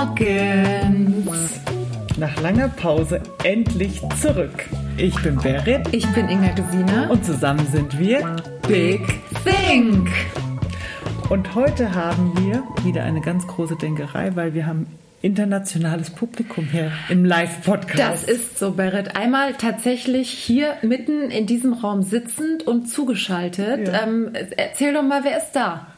Morgens. Nach langer Pause endlich zurück. Ich bin Berit. Ich bin Inga Gesine. Und zusammen sind wir Big Think. Und heute haben wir wieder eine ganz große Denkerei, weil wir haben internationales Publikum hier im Live-Podcast. Das ist so, Berit. Einmal tatsächlich hier mitten in diesem Raum sitzend und zugeschaltet. Ja. Ähm, erzähl doch mal, wer ist da?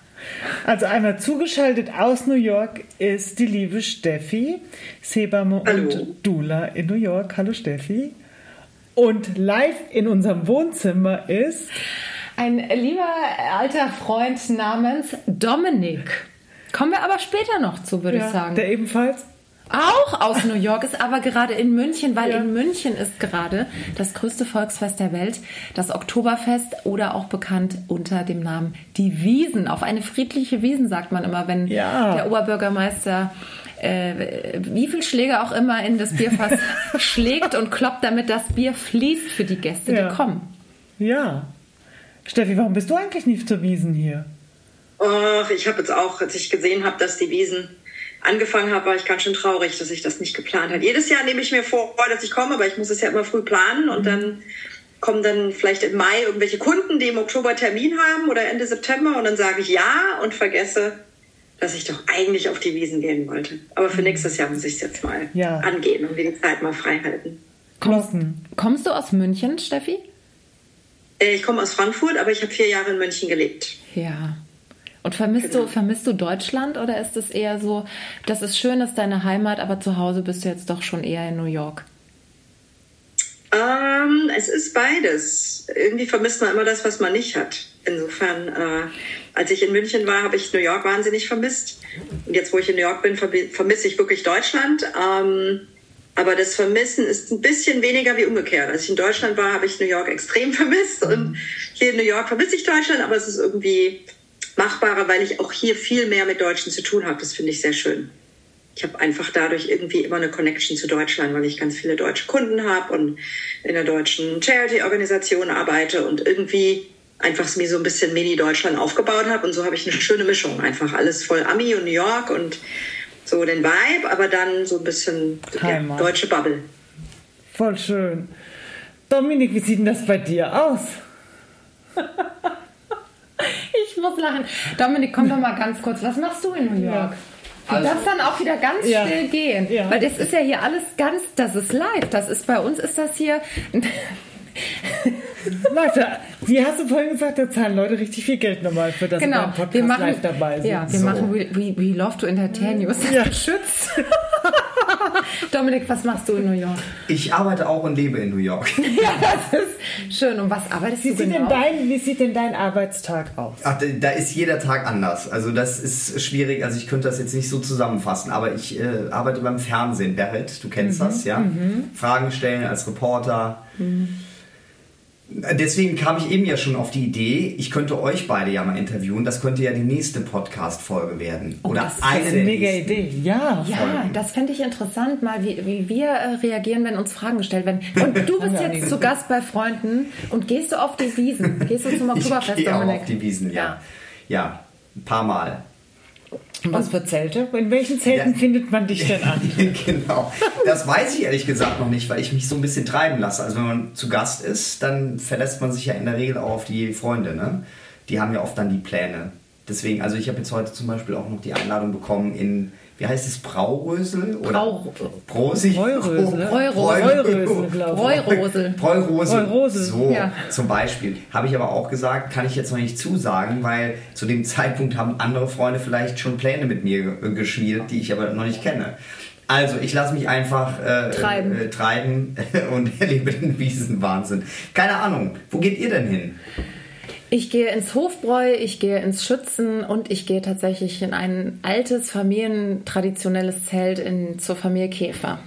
Also einmal zugeschaltet aus New York ist die liebe Steffi, Sebame und Dula in New York. Hallo Steffi. Und live in unserem Wohnzimmer ist ein lieber alter Freund namens Dominik. Kommen wir aber später noch zu, würde ja, ich sagen. Der ebenfalls auch aus New York ist, aber gerade in München, weil ja. in München ist gerade das größte Volksfest der Welt, das Oktoberfest oder auch bekannt unter dem Namen die Wiesen. Auf eine friedliche Wiesen sagt man immer, wenn ja. der Oberbürgermeister äh, wie viel Schläge auch immer in das Bierfass schlägt und kloppt, damit das Bier fließt für die Gäste, ja. die kommen. Ja. Steffi, warum bist du eigentlich nicht zur Wiesen hier? Och, ich habe jetzt auch, als ich gesehen habe, dass die Wiesen angefangen habe, war ich ganz schön traurig, dass ich das nicht geplant habe. Jedes Jahr nehme ich mir vor, dass ich komme, aber ich muss es ja immer früh planen und mhm. dann kommen dann vielleicht im Mai irgendwelche Kunden, die im Oktober Termin haben oder Ende September und dann sage ich ja und vergesse, dass ich doch eigentlich auf die Wiesen gehen wollte. Aber für mhm. nächstes Jahr muss ich es jetzt mal ja. angehen und die Zeit mal frei halten. Kommst, kommst du aus München, Steffi? Äh, ich komme aus Frankfurt, aber ich habe vier Jahre in München gelebt. Ja. Und vermisst genau. du, vermisst du Deutschland oder ist es eher so, das ist schön, das ist deine Heimat, aber zu Hause bist du jetzt doch schon eher in New York? Ähm, es ist beides. Irgendwie vermisst man immer das, was man nicht hat. Insofern, äh, als ich in München war, habe ich New York wahnsinnig vermisst. Und jetzt, wo ich in New York bin, vermisse ich wirklich Deutschland. Ähm, aber das Vermissen ist ein bisschen weniger wie umgekehrt. Als ich in Deutschland war, habe ich New York extrem vermisst. Und hier in New York vermisse ich Deutschland, aber es ist irgendwie machbarer, weil ich auch hier viel mehr mit Deutschen zu tun habe. Das finde ich sehr schön. Ich habe einfach dadurch irgendwie immer eine Connection zu Deutschland, weil ich ganz viele deutsche Kunden habe und in der deutschen Charity-Organisation arbeite und irgendwie einfach mir so ein bisschen Mini-Deutschland aufgebaut habe. Und so habe ich eine schöne Mischung. Einfach alles voll Ami und New York und so den Vibe, aber dann so ein bisschen ja, deutsche Bubble. Voll schön. Dominik, wie sieht denn das bei dir aus? ich muss lachen. Dominik, komm doch mal ganz kurz. Was machst du in New York? Ja. Du also, darfst dann auch wieder ganz ja. still gehen. Ja. Weil das ist ja hier alles ganz, das ist live. Das ist bei uns ist das hier. Leute, wie hast du vorhin gesagt, da zahlen Leute richtig viel Geld normal für das genau. Podcast wir machen, live dabei sind. Ja, wir so. machen we, we, we, Love to Entertain You. Ist das ja. geschützt? Dominik, was machst du in New York? Ich arbeite auch und lebe in New York. ja, das ist schön. Und was arbeitest wie du genau? Denn dein, wie sieht denn dein Arbeitstag aus? Ach, da ist jeder Tag anders. Also das ist schwierig. Also ich könnte das jetzt nicht so zusammenfassen. Aber ich äh, arbeite beim Fernsehen. Berit, du kennst mhm. das, ja? Mhm. Fragen stellen als Reporter. Mhm Deswegen kam ich eben ja schon auf die Idee, ich könnte euch beide ja mal interviewen. Das könnte ja die nächste Podcast-Folge werden. Oh, Oder das eine ist eine mega Idee. Ja, ja das fände ich interessant, mal wie, wie wir äh, reagieren, wenn uns Fragen gestellt werden. Und du bist jetzt zu Gast bei Freunden und gehst du auf die Wiesen? Gehst du zum Oktoberfest, ich Dominik? auf die Wiesen, ja. ja. Ja, ein paar Mal. Was für Zelte? In welchen Zelten ja. findet man dich denn an? genau. Das weiß ich ehrlich gesagt noch nicht, weil ich mich so ein bisschen treiben lasse. Also wenn man zu Gast ist, dann verlässt man sich ja in der Regel auch auf die Freunde. Ne? Die haben ja oft dann die Pläne. Deswegen, also ich habe jetzt heute zum Beispiel auch noch die Einladung bekommen in wie heißt es, Braurösel? Brau Prosig? Bräurösel. Bräurösel, glaube ich. Bräurosel. So, ja. zum Beispiel. Habe ich aber auch gesagt, kann ich jetzt noch nicht zusagen, weil zu dem Zeitpunkt haben andere Freunde vielleicht schon Pläne mit mir geschmiedet, die ich aber noch nicht kenne. Also, ich lasse mich einfach äh, treiben, äh, treiben und erlebe den Wiesenwahnsinn. Keine Ahnung, wo geht ihr denn hin? Ich gehe ins Hofbräu, ich gehe ins Schützen und ich gehe tatsächlich in ein altes familientraditionelles Zelt in, zur Familie Käfer.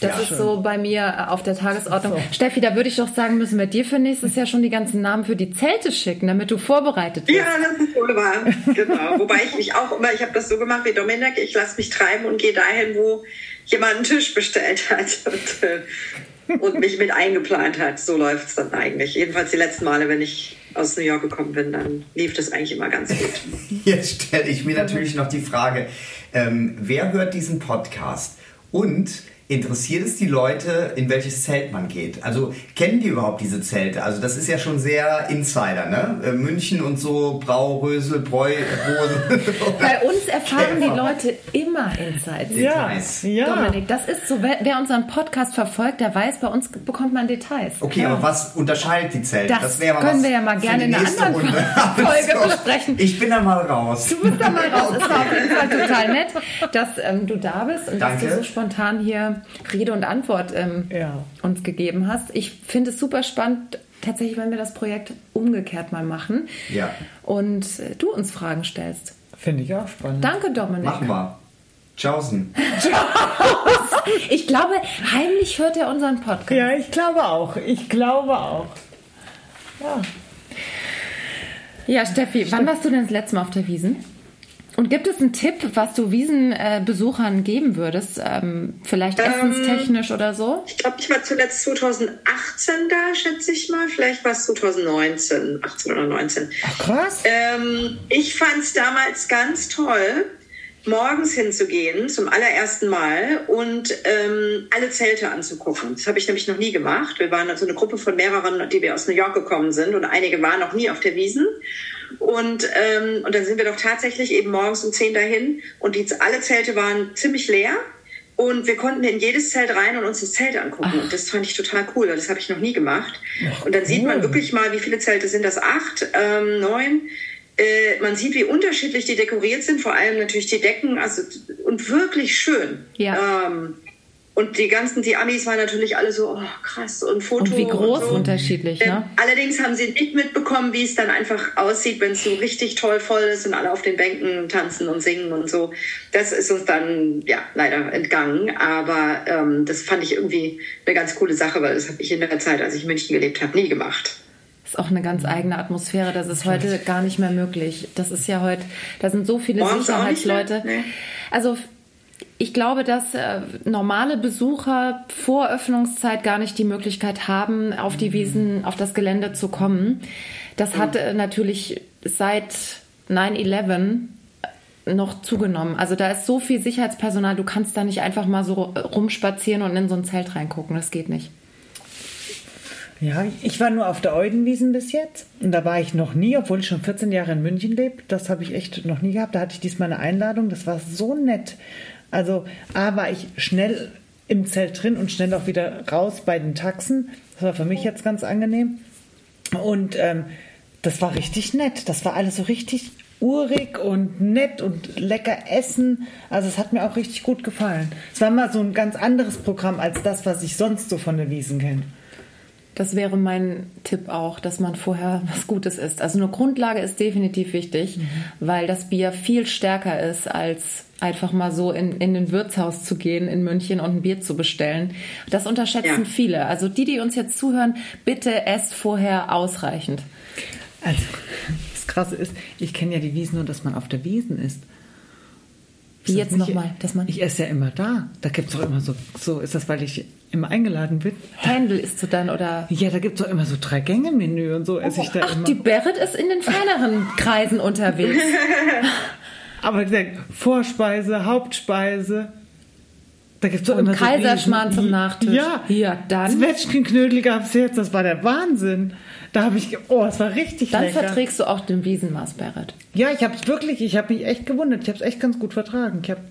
Das ja, ist schön. so bei mir auf der Tagesordnung. So. Steffi, da würde ich doch sagen, müssen wir dir für nächstes Jahr schon die ganzen Namen für die Zelte schicken, damit du vorbereitet bist. Ja, das ist wohl wahr. Genau. Wobei ich mich auch immer, ich habe das so gemacht wie Dominik, ich lasse mich treiben und gehe dahin, wo jemand einen Tisch bestellt hat. Und, äh, und mich mit eingeplant hat. So läuft es dann eigentlich. Jedenfalls die letzten Male, wenn ich aus New York gekommen bin, dann lief das eigentlich immer ganz gut. Jetzt stelle ich mir natürlich noch die Frage, ähm, wer hört diesen Podcast? Und interessiert es die Leute, in welches Zelt man geht? Also kennen die überhaupt diese Zelte? Also das ist ja schon sehr Insider, ne? Äh, München und so, Brau, Rösel, Bräu, Boden. Bei uns erfahren die Leute immer Insights. Ja, ja. Dominik, das ist so, wer, wer, unseren Podcast verfolgt, der weiß, bei uns bekommt man Details. Okay, ja. aber was unterscheidet die Zelte? Das, das können wir ja mal gerne in einer anderen Runde. Folge besprechen. Ich bin da mal raus. Du bist da mal raus. okay. Es war auf jeden Fall total nett, dass ähm, du da bist und Danke. dass du so spontan hier Rede und Antwort ähm, ja. uns gegeben hast. Ich finde es super spannend, tatsächlich, wenn wir das Projekt umgekehrt mal machen ja. und äh, du uns Fragen stellst. Finde ich auch spannend. Danke, Dominik. Machen wir. Tschaußen. ich glaube, heimlich hört er unseren Podcast. Ja, ich glaube auch. Ich glaube auch. Ja. Ja, Steffi, wann warst du denn das letzte Mal auf der Wiesen? Und gibt es einen Tipp, was du Wiesenbesuchern geben würdest? Ähm, vielleicht ähm, essenstechnisch oder so? Ich glaube, ich war zuletzt 2018 da, schätze ich mal. Vielleicht war es 2019, 18 oder 19. Ach, krass. Ähm, ich fand es damals ganz toll, morgens hinzugehen, zum allerersten Mal und ähm, alle Zelte anzugucken. Das habe ich nämlich noch nie gemacht. Wir waren also eine Gruppe von mehreren, die wir aus New York gekommen sind und einige waren noch nie auf der Wiesen. Und, ähm, und dann sind wir doch tatsächlich eben morgens um 10 dahin und die, alle Zelte waren ziemlich leer. Und wir konnten in jedes Zelt rein und uns das Zelt angucken. Ach. Und das fand ich total cool, weil das habe ich noch nie gemacht. Ach, und dann cool. sieht man wirklich mal, wie viele Zelte sind das? Acht, ähm, neun? Äh, man sieht, wie unterschiedlich die dekoriert sind, vor allem natürlich die Decken, also und wirklich schön. Ja. Ähm, und die ganzen, die Amis waren natürlich alle so, oh, krass, und Foto. Und wie groß und so. unterschiedlich, ne? Allerdings haben sie nicht mitbekommen, wie es dann einfach aussieht, wenn es so richtig toll voll ist und alle auf den Bänken tanzen und singen und so. Das ist uns dann, ja, leider entgangen. Aber ähm, das fand ich irgendwie eine ganz coole Sache, weil das habe ich in der Zeit, als ich in München gelebt habe, nie gemacht ist auch eine ganz eigene Atmosphäre. Das ist heute gar nicht mehr möglich. Das ist ja heute, da sind so viele Morgens Sicherheitsleute. Nee. Also ich glaube, dass äh, normale Besucher vor Öffnungszeit gar nicht die Möglichkeit haben, auf die Wiesen, auf das Gelände zu kommen. Das hat äh, natürlich seit 9-11 noch zugenommen. Also da ist so viel Sicherheitspersonal, du kannst da nicht einfach mal so rumspazieren und in so ein Zelt reingucken. Das geht nicht. Ja, ich war nur auf der Eudenwiesen bis jetzt und da war ich noch nie, obwohl ich schon 14 Jahre in München lebe. Das habe ich echt noch nie gehabt. Da hatte ich diesmal eine Einladung. Das war so nett. Also A war ich schnell im Zelt drin und schnell auch wieder raus bei den Taxen. Das war für mich jetzt ganz angenehm. Und ähm, das war richtig nett. Das war alles so richtig urig und nett und lecker essen. Also es hat mir auch richtig gut gefallen. Es war mal so ein ganz anderes Programm als das, was ich sonst so von der Wiesen kenne. Das wäre mein Tipp auch, dass man vorher was Gutes isst. Also eine Grundlage ist definitiv wichtig, mhm. weil das Bier viel stärker ist, als einfach mal so in, in den Wirtshaus zu gehen in München und ein Bier zu bestellen. Das unterschätzen ja. viele. Also die, die uns jetzt zuhören, bitte esst vorher ausreichend. Also das Krasse ist, ich kenne ja die Wiesen nur, dass man auf der Wiesen isst. Wie jetzt nochmal, dass man. Ich esse ja immer da. Da gibt es doch immer so, so, ist das, weil ich immer eingeladen bin? Händel isst du dann oder? Ja, da gibt es doch immer so drei Gänge Menü und so esse ich da Ach, immer. die Berit ist in den feineren Kreisen unterwegs. Aber Vorspeise, Hauptspeise, da gibt's doch und immer Kaiserschmarrn so zum Nachtisch. Ja, ja dann. Zwetschgenknödel gab es jetzt, das war der Wahnsinn. Da habe ich, oh, es war richtig Dann lecker. verträgst du auch den Wiesenmaß, Berit. Ja, ich habe es wirklich, ich habe mich echt gewundert. Ich habe es echt ganz gut vertragen. Ich habe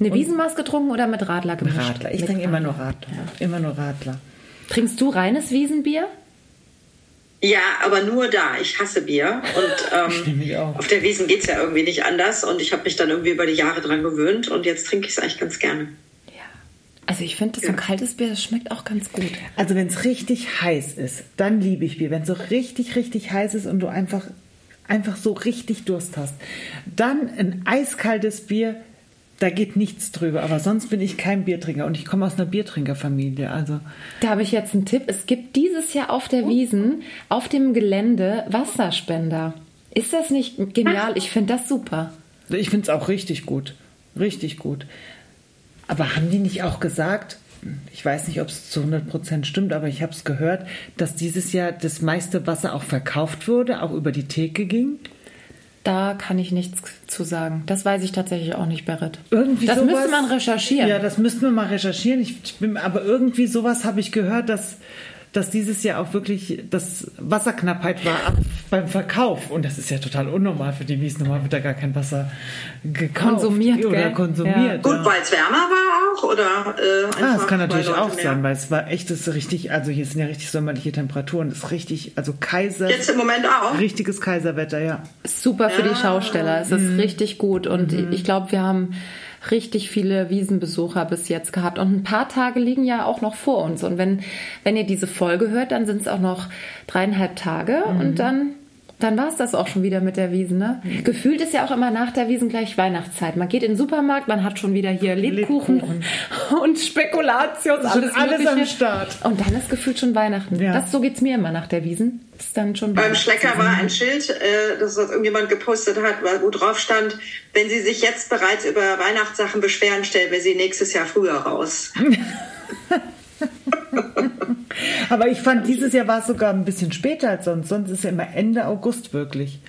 eine Wiesenmaß getrunken oder mit Radler gemischt? Radler. Ich trinke immer nur Radler. Ja. Immer nur Radler. Trinkst du reines Wiesenbier? Ja, aber nur da. Ich hasse Bier. Und ähm, auf der Wiesen geht es ja irgendwie nicht anders. Und ich habe mich dann irgendwie über die Jahre dran gewöhnt. Und jetzt trinke ich es eigentlich ganz gerne. Also ich finde, so ein kaltes Bier, das schmeckt auch ganz gut. Also wenn es richtig heiß ist, dann liebe ich Bier. Wenn es so richtig, richtig heiß ist und du einfach, einfach so richtig Durst hast, dann ein eiskaltes Bier, da geht nichts drüber. Aber sonst bin ich kein Biertrinker und ich komme aus einer Biertrinkerfamilie. Also da habe ich jetzt einen Tipp. Es gibt dieses Jahr auf der Wiesen, auf dem Gelände Wasserspender. Ist das nicht genial? Ich finde das super. Ich finde es auch richtig gut. Richtig gut. Aber haben die nicht auch gesagt, ich weiß nicht, ob es zu 100% stimmt, aber ich habe es gehört, dass dieses Jahr das meiste Wasser auch verkauft wurde, auch über die Theke ging. Da kann ich nichts zu sagen. Das weiß ich tatsächlich auch nicht, Berit. Irgendwie das sowas, müsste man recherchieren. Ja, das müssten wir mal recherchieren. Ich bin, aber irgendwie sowas habe ich gehört, dass dass dieses Jahr auch wirklich das Wasserknappheit war beim Verkauf. Und das ist ja total unnormal für die Wiesen. Normal wird da gar kein Wasser gekauft konsumiert oder gell? konsumiert. Ja. Gut, weil es wärmer war oder? Äh, Ah, das einfach, kann weil natürlich Leute auch mehr- sein, weil es war echt, das ist richtig, also hier sind ja richtig sommerliche Temperaturen, das ist richtig, also Kaiser, Jetzt im Moment auch. richtiges Kaiserwetter, ja. Super für die Schausteller. Es ist Mhm. richtig gut. Und ich glaube, wir haben richtig viele Wiesenbesucher bis jetzt gehabt. Und ein paar Tage liegen ja auch noch vor uns. Und wenn, wenn ihr diese Folge hört, dann sind es auch noch dreieinhalb Tage. Mhm. Und dann, dann war es das auch schon wieder mit der Wiesen. Ne? Gefühlt ist ja auch immer nach der Wiesen gleich Weihnachtszeit. Man geht in den Supermarkt, man hat schon wieder hier Lebkuchen, und Spekulatius, alles, alles am Start. Und dann ist gefühlt schon Weihnachten. Ja. Das, so geht's mir immer nach der Wiesen. Ist dann schon Beim. Schlecker war ein Schild, äh, das das irgendjemand gepostet hat, wo drauf stand, wenn Sie sich jetzt bereits über Weihnachtssachen beschweren, stellen wir Sie nächstes Jahr früher raus. Aber ich fand, dieses Jahr war es sogar ein bisschen später als sonst, sonst ist ja immer Ende August wirklich.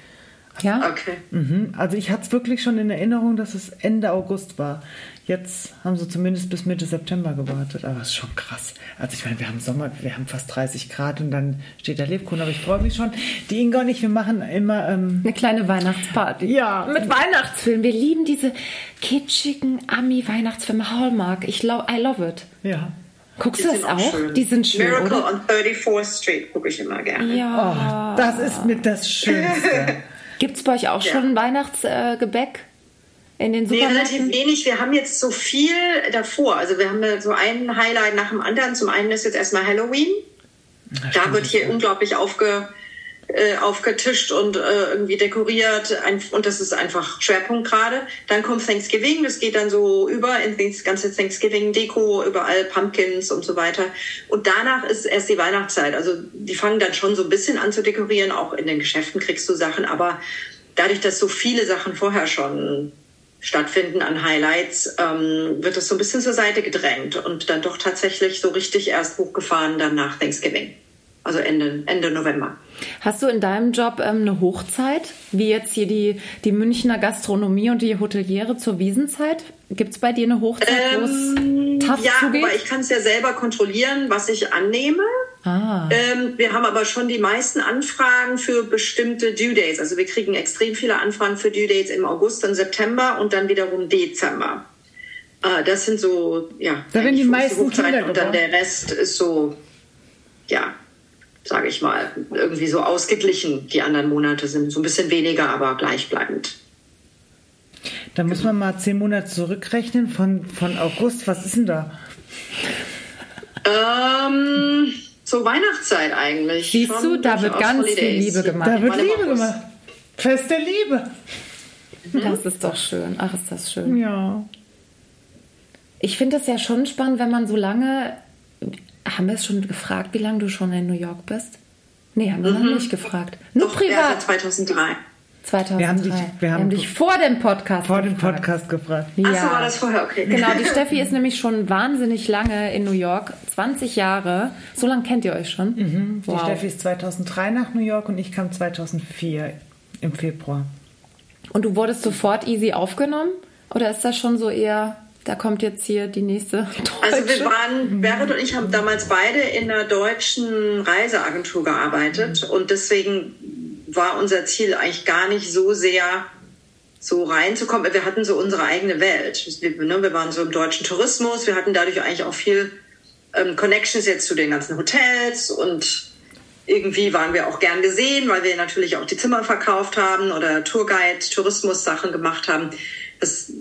Ja? Okay. Mhm. Also ich hatte es wirklich schon in Erinnerung, dass es Ende August war. Jetzt haben sie zumindest bis Mitte September gewartet, aber es ist schon krass. Also ich meine, wir haben Sommer, wir haben fast 30 Grad und dann steht der Lebkuchen, aber ich freue mich schon. Die Inga und ich, wir machen immer ähm, Eine kleine Weihnachtsparty. Ja. Mit Weihnachtsfilmen. Wir lieben diese kitschigen Ami-Weihnachtsfilme. Hallmark. Ich lo I love it. ja. Guckst du das auch? schön. Die sind schön, Miracle oder? on 34th Street gucke ich immer gerne. Ja. Oh, das ist mit das Schönste. Gibt's bei euch auch Ja. schon Weihnachtsgebäck? Äh, in den Nee, relativ Supermärkten? wenig. Wir haben jetzt so viel davor. Also wir haben so ein Highlight nach dem anderen. Zum einen ist jetzt erstmal Halloween. Da wird hier unglaublich aufge, äh, aufgetischt und äh, irgendwie dekoriert. Ein, und das ist einfach Schwerpunkt gerade. Dann kommt Thanksgiving. Das geht dann so über in das ganze Thanksgiving-Deko, überall Pumpkins und so weiter. Und danach ist erst die Weihnachtszeit. Also die fangen dann schon so ein bisschen an zu dekorieren. Auch in den Geschäften kriegst du Sachen. Aber dadurch, dass so viele Sachen vorher schon stattfinden an Highlights, ähm, wird das so ein bisschen zur Seite gedrängt und dann doch tatsächlich so richtig erst hochgefahren dann nach Thanksgiving. Also Ende, Ende November. Hast du in deinem Job ähm, eine Hochzeit? Wie jetzt hier die, die Münchner Gastronomie und die Hoteliere zur Wiesenzeit? Gibt's bei dir eine Hochzeit, wo es tough Ähm, Ja, zugeht? aber ich kann es ja selber kontrollieren, was ich annehme. ah. Ähm, wir haben aber schon die meisten Anfragen für bestimmte Due Days. Also wir kriegen extrem viele Anfragen für Due Dates im August und September und dann wiederum Dezember. Äh, das sind so, ja, Da werden die meisten Hochzeiten Kinder Und dann der Rest ist so, ja, sage ich mal, irgendwie so ausgeglichen. Die anderen Monate sind so ein bisschen weniger, aber gleichbleibend. Da muss man mal zehn Monate zurückrechnen von, von August. Was ist denn da? Ähm, zur Weihnachtszeit eigentlich. Siehst Schon du, da wird ganz viel Holidays. Liebe gemacht. Da wird Liebe gemacht. Fest der Liebe. Das ist doch schön. Ach, ist das schön. Ja. Ich finde das ja schon spannend, wenn man so lange. Haben wir es schon gefragt, wie lange du schon in New York bist? Nee, haben wir noch nicht gefragt. Nur Mhm. Doch, privat. seit 2003. 2003. Wir haben dich- wir haben- dich vor dem Podcast Vor dem gefragt. Podcast gefragt. Ja. Ach so, war das vorher, okay. Genau, die Steffi ist nämlich schon wahnsinnig lange in New York. 20 Jahre. So lange kennt ihr euch schon? Mhm. Die Wow. Steffi ist 2003 nach New York und ich kam 2004 im Februar. Und du wurdest sofort easy aufgenommen? Oder ist das schon so eher, da kommt jetzt hier die nächste Deutsche? Also wir waren, Berit und ich haben damals beide in einer deutschen Reiseagentur gearbeitet und deswegen war unser Ziel eigentlich gar nicht so sehr so reinzukommen. Wir hatten so unsere eigene Welt. Wir, ne, wir waren so im deutschen Tourismus, wir hatten dadurch eigentlich auch viel ähm, Connections jetzt zu den ganzen Hotels und irgendwie waren wir auch gern gesehen, weil wir natürlich auch die Zimmer verkauft haben oder Tourguide, Tourismus-Sachen gemacht haben. Das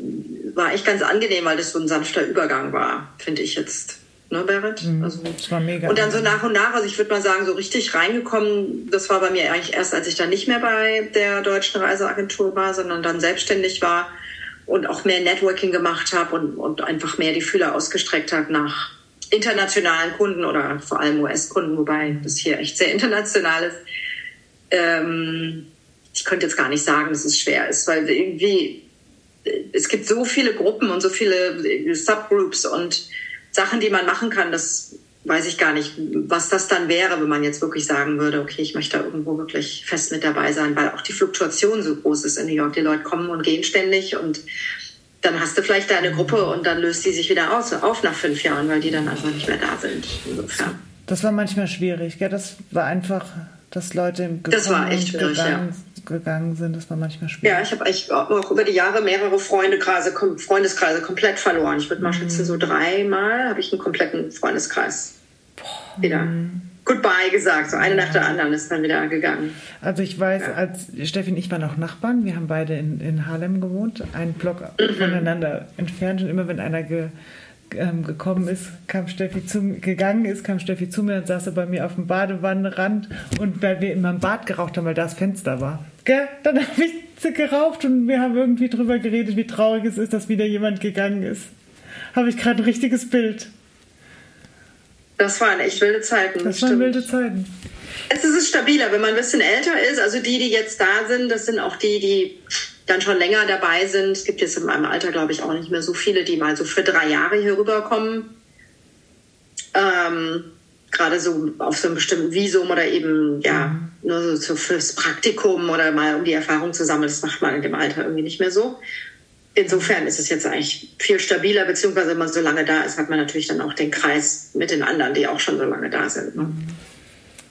war echt ganz angenehm, weil das so ein sanfter Übergang war, finde ich jetzt. Ne, Berit? Also, Das war mega. und dann so nach und nach, also ich würde mal sagen, so richtig reingekommen, das war bei mir eigentlich erst, als ich dann nicht mehr bei der deutschen Reiseagentur war, sondern dann selbstständig war und auch mehr Networking gemacht habe und, und einfach mehr die Fühler ausgestreckt habe nach internationalen Kunden oder vor allem US-Kunden, wobei das hier echt sehr international ist. Ähm, ich könnte jetzt gar nicht sagen, dass es schwer ist, weil irgendwie es gibt so viele Gruppen und so viele Subgroups und Sachen, die man machen kann, das weiß ich gar nicht, was das dann wäre, wenn man jetzt wirklich sagen würde, okay, ich möchte da irgendwo wirklich fest mit dabei sein, weil auch die Fluktuation so groß ist in New York. Die Leute kommen und gehen ständig und dann hast du vielleicht deine Gruppe und dann löst die sich wieder aus, auf nach fünf Jahren, weil die dann einfach nicht mehr da sind. Insofern. Das war manchmal schwierig, gell? Das war einfach, dass Leute im das war echt schwierig, ja. Gegangen sind. Das war manchmal schwierig. Ja, ich habe eigentlich auch über die Jahre mehrere Freundekreise, Freundeskreise komplett verloren. Ich würde mal schätzen, so dreimal habe ich einen kompletten Freundeskreis Boah. wieder Goodbye gesagt. So eine nach der anderen ist dann wieder gegangen. Also ich weiß, ja. als Steffi und ich waren auch Nachbarn. Wir haben beide in, in Harlem gewohnt, einen Block mhm. voneinander entfernt. Und immer wenn einer ge, ähm, gekommen ist, kam Steffi zu gegangen ist, kam Steffi zu mir und saß bei mir auf dem Badewannenrand. Und weil wir immer im Bad geraucht haben, weil da das Fenster war. Gell? Dann habe ich sie geraucht und wir haben irgendwie drüber geredet, wie traurig es ist, dass wieder jemand gegangen ist. Habe ich gerade ein richtiges Bild. Das waren echt wilde Zeiten. Das waren wilde Zeiten. Es ist stabiler, wenn man ein bisschen älter ist. Also die, die jetzt da sind, das sind auch die, die dann schon länger dabei sind. Es gibt jetzt in meinem Alter, glaube ich, auch nicht mehr so viele, die mal so für drei Jahre hier rüberkommen. Ähm, Gerade so auf so einem bestimmten Visum oder eben, ja, mhm. nur so fürs Praktikum oder mal um die Erfahrung zu sammeln. Das macht man in dem Alter irgendwie nicht mehr so insofern ist es jetzt eigentlich viel stabiler, beziehungsweise wenn man so lange da ist, hat man natürlich dann auch den Kreis mit den anderen, die auch schon so lange da sind. Ne?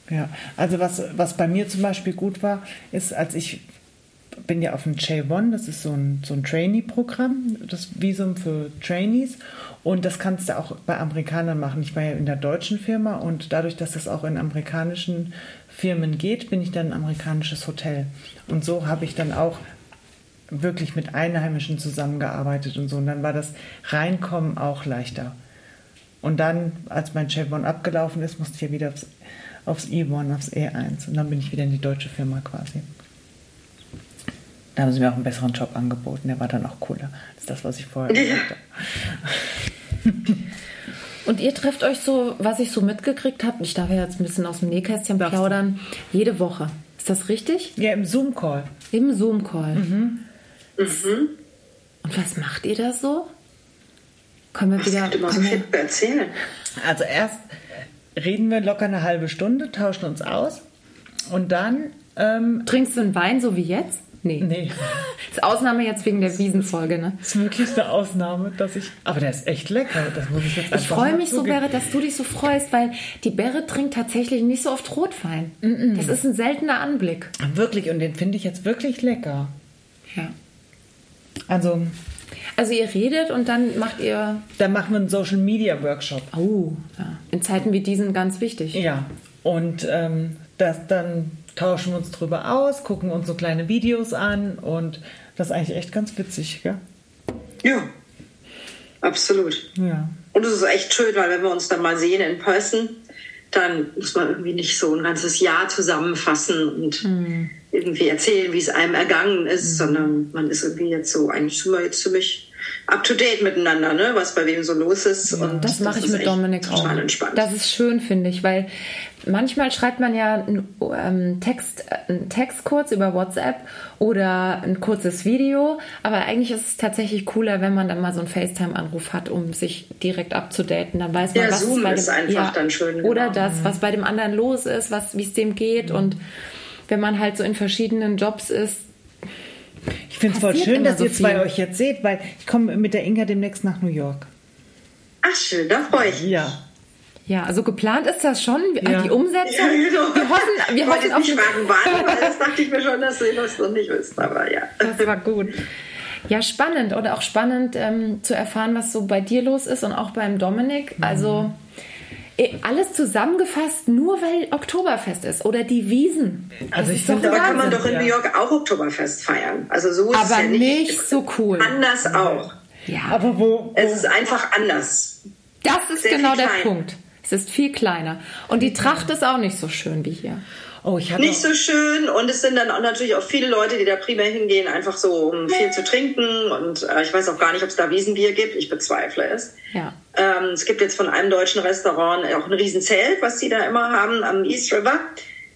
Ja, also was, was bei mir zum Beispiel gut war, ist, als ich bin ja auf dem J1, das ist so ein, so ein Trainee-Programm, das Visum für Trainees. Und das kannst du auch bei Amerikanern machen. Ich war ja in der deutschen Firma und dadurch, dass das auch in amerikanischen Firmen geht, bin ich dann ein amerikanisches Hotel. Und so habe ich dann auch wirklich mit Einheimischen zusammengearbeitet und so. Und dann war das Reinkommen auch leichter. Und dann, als mein Chevron abgelaufen ist, musste ich ja wieder aufs, aufs E1, aufs E1. Und dann bin ich wieder in die deutsche Firma quasi. Da haben sie mir auch einen besseren Job angeboten. Der war dann auch cooler als das, was ich vorher gemacht habe. Und ihr trefft euch so, was ich so mitgekriegt habe, ich darf ja jetzt ein bisschen aus dem Nähkästchen plaudern, jede Woche. Ist das richtig? Ja, im Zoom-Call. Im Zoom-Call. Mhm. Mhm. Und was macht ihr da so? Können wir wieder. Du musst viel erzählen. Also erst reden wir locker eine halbe Stunde, tauschen uns aus und dann. Ähm, Trinkst du einen Wein so wie jetzt? Nee. Nee. Das ist Ausnahme jetzt wegen der Wiesenfolge, ne? Das ist wirklich eine Ausnahme, dass ich. Aber der ist echt lecker. Das muss ich jetzt Ich freue mich so, Berit, dass du dich so freust, weil die Berit trinkt tatsächlich nicht so oft Rotwein. Mm -mm. Das ist ein seltener Anblick. Wirklich, und den finde ich jetzt wirklich lecker. Ja. Also. Also ihr redet und dann macht ihr. Dann machen wir einen Social Media Workshop. Oh, ja. In Zeiten wie diesen ganz wichtig. Ja. Und ähm, das, dann tauschen wir uns drüber aus, gucken uns so kleine Videos an und das ist eigentlich echt ganz witzig, gell? Ja. Absolut. Ja. Und es ist echt schön, weil wenn wir uns dann mal sehen in Person, dann muss man irgendwie nicht so ein ganzes Jahr zusammenfassen und mhm irgendwie erzählen, wie es einem ergangen ist, mhm. sondern man ist irgendwie jetzt so eigentlich sind wir jetzt ziemlich up to date miteinander, ne? was bei wem so los ist. Ja, und das, das mache ich mit Dominik auch. Entspannt. Das ist schön, finde ich, weil manchmal schreibt man ja einen ähm, Text, einen Text kurz über WhatsApp oder ein kurzes Video, aber eigentlich ist es tatsächlich cooler, wenn man dann mal so einen FaceTime-Anruf hat, um sich direkt abzudaten. Dann weiß man, ja, was Zoom bei dem, ist einfach ja, dann schön. Oder genau. das, was bei dem anderen los ist, was, wie es dem geht mhm. und wenn man halt so in verschiedenen Jobs ist. Ich finde es voll schön, dass so ihr zwei euch jetzt seht, weil ich komme mit der Inga demnächst nach New York. Ach schön, da freue ich mich. Ja. Ja, also geplant ist das schon, ja. die Umsetzung. Ja, genau. Wir hoffen, wir hoffen auf nicht fragen, wann, weil das dachte ich mir schon, dass du das noch nicht wisst, aber ja. Das war gut. Ja, spannend oder auch spannend ähm, zu erfahren, was so bei dir los ist und auch beim Dominik. Also alles zusammengefasst, nur weil Oktoberfest ist oder die Wiesen. Also ich finde, aber kann man doch in ja. New York auch Oktoberfest feiern. Also so ist aber es ja nicht, nicht so cool. Anders auch. Ja. Aber wo, wo? Es ist einfach anders. Das ist Sehr genau der Punkt. Es ist viel kleiner. Und die Tracht ist auch nicht so schön wie hier. Oh, ich nicht so schön und es sind dann auch natürlich auch viele Leute, die da primär hingehen, einfach so um viel zu trinken und äh, ich weiß auch gar nicht, ob es da Wiesenbier gibt. Ich bezweifle es. Ja. Ähm, es gibt jetzt von einem deutschen Restaurant auch ein Riesenzelt, was sie da immer haben am East River.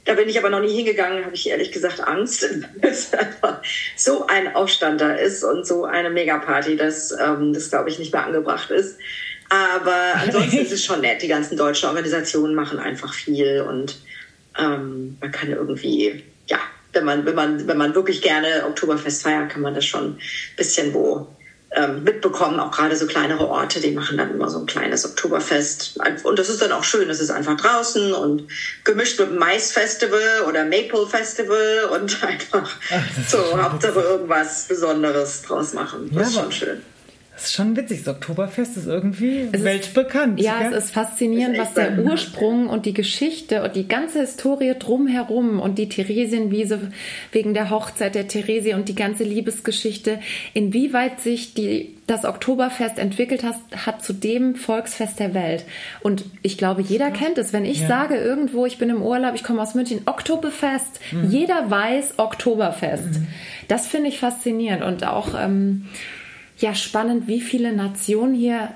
Da bin ich aber noch nie hingegangen, habe ich ehrlich gesagt Angst, einfach so ein Aufstand da ist und so eine Megaparty, dass ähm, das, glaube ich, nicht mehr angebracht ist. Aber ansonsten ist es schon nett. Die ganzen deutschen Organisationen machen einfach viel und ähm, man kann irgendwie, ja, wenn man, wenn man, wenn man wirklich gerne Oktoberfest feiert, kann man das schon ein bisschen wo ähm, mitbekommen. Auch gerade so kleinere Orte, die machen dann immer so ein kleines Oktoberfest. Und das ist dann auch schön. Das ist einfach draußen und gemischt mit Mais-Festival oder Maple Festival und einfach Ach, so Hauptsache irgendwas Besonderes draus machen. Das ja, ist schon schön. Das ist schon witzig. Das Oktoberfest ist irgendwie es weltbekannt. Ist, ja, gell? es ist faszinierend, ist was der Ursprung und die Geschichte und die ganze Historie drumherum und die Theresienwiese wegen der Hochzeit der Theresie und die ganze Liebesgeschichte, inwieweit sich die, das Oktoberfest entwickelt hat, hat zu dem Volksfest der Welt. Und ich glaube, jeder ja. kennt es. Wenn ich ja. sage irgendwo, ich bin im Urlaub, ich komme aus München, Oktoberfest, mhm. jeder weiß Oktoberfest. Mhm. Das finde ich faszinierend und auch ähm, ja spannend, wie viele Nationen hier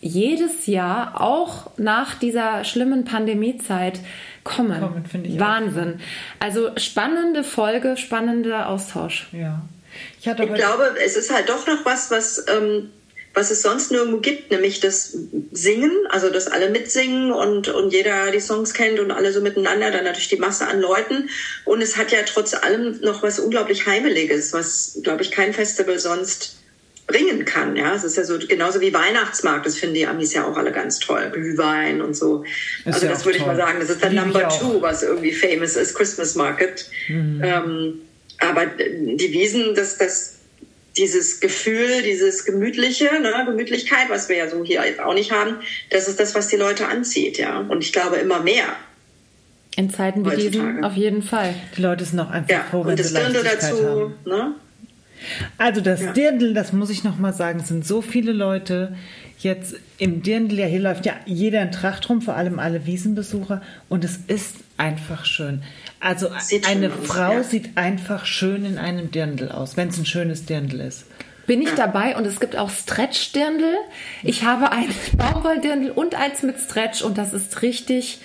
jedes Jahr auch nach dieser schlimmen Pandemiezeit kommen. kommen ich Wahnsinn. Auch. Also spannende Folge, spannender Austausch. Ja. Ich, ich glaube, es ist halt doch noch was, was, ähm, was es sonst nirgendwo gibt, nämlich das Singen, also dass alle mitsingen und, und jeder die Songs kennt und alle so miteinander, dann natürlich die Masse an Leuten. Und es hat ja trotz allem noch was unglaublich Heimeliges, was, glaube ich, kein Festival sonst bringen kann. Ja, es ist ja so genauso wie Weihnachtsmarkt. Das finden die Amis ja auch alle ganz toll. Glühwein und so. Ist also ja das würde ich mal sagen. Das ist dann Number Two, was irgendwie famous ist. Christmas Market. Mhm. Ähm, aber die Wiesen, das, das, dieses Gefühl, dieses gemütliche, ne, Gemütlichkeit, was wir ja so hier auch nicht haben, das ist das, was die Leute anzieht, ja. Und ich glaube immer mehr. In Zeiten wie diesen auf jeden Fall. Die Leute sind auch einfach ja, froh, wenn und das Dirndl dazu, haben. ne? Also das ja. Dirndl, das muss ich noch mal sagen, sind so viele Leute jetzt im Dirndl. Ja, hier läuft ja jeder in Tracht rum, vor allem alle Wiesenbesucher. Und es ist einfach schön. Also sieht eine Frau aus, ja. sieht einfach schön in einem Dirndl aus, wenn es ein schönes Dirndl ist. Bin ich dabei und es gibt auch Stretch-Dirndl. Ich habe ein Baumwolldirndl und eins mit Stretch und das ist richtig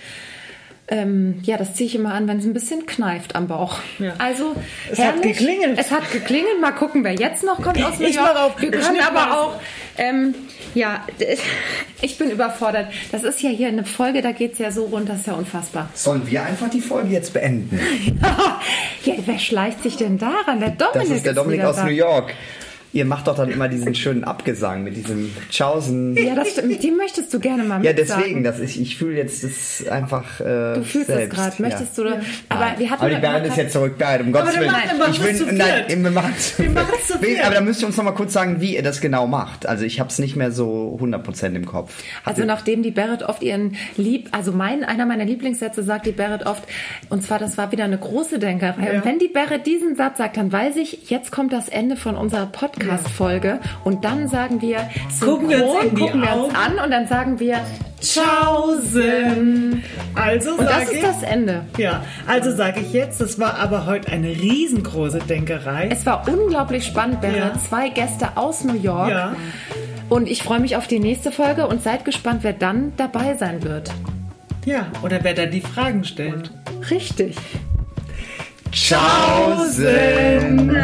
ähm, ja, das ziehe ich immer an, wenn es ein bisschen kneift am Bauch. Ja. Also es herrlich. hat geklingelt. Es hat geklingelt. Mal gucken, wer jetzt noch kommt aus New York. Ich auf, Wir können aber auch. Ähm, ja, ich bin überfordert. Das ist ja hier eine Folge, da geht es ja so rund, das ist ja unfassbar. Sollen wir einfach die Folge jetzt beenden? ja, wer schleicht sich denn daran? Der Dominik. Das ist der Dominik aus da. New York. Ihr macht doch dann immer diesen schönen Abgesang mit diesem Tschaußen. Ja, das. Mit dem möchtest du gerne mal. Ja, deswegen. Das ich, ich fühle jetzt das einfach äh, Du fühlst selbst. es gerade. Möchtest ja. du... Aber wir hatten... Aber die Band ist jetzt zurück. Nein, um Gottes Willen. Ich will... Nein, wir machen es zu viel. Aber da müsst ihr uns noch mal kurz sagen, wie ihr das genau macht. Also ich habe es nicht mehr so 100% im Kopf. Also nachdem die Barrett oft ihren Lieb... Also mein, einer meiner Lieblingssätze sagt die Barrett oft, und zwar, das war wieder eine große Denkerei. Ja. Und wenn die Barrett diesen Satz sagt, dann weiß ich, jetzt kommt das Ende von unserer Podcast Podcast-Folge und dann sagen wir, gucken wir uns, gucken wir uns an und dann sagen wir Tschaußen. Also und das ist das Ende. Ja, also sage ich jetzt, das war aber heute eine riesengroße Denkerei. Es war unglaublich spannend, Bäre. Ja. Zwei Gäste aus New York. Ja. Und ich freue mich auf die nächste Folge und seid gespannt, wer dann dabei sein wird. Ja, oder wer da die Fragen stellt. Richtig. Tschaußen.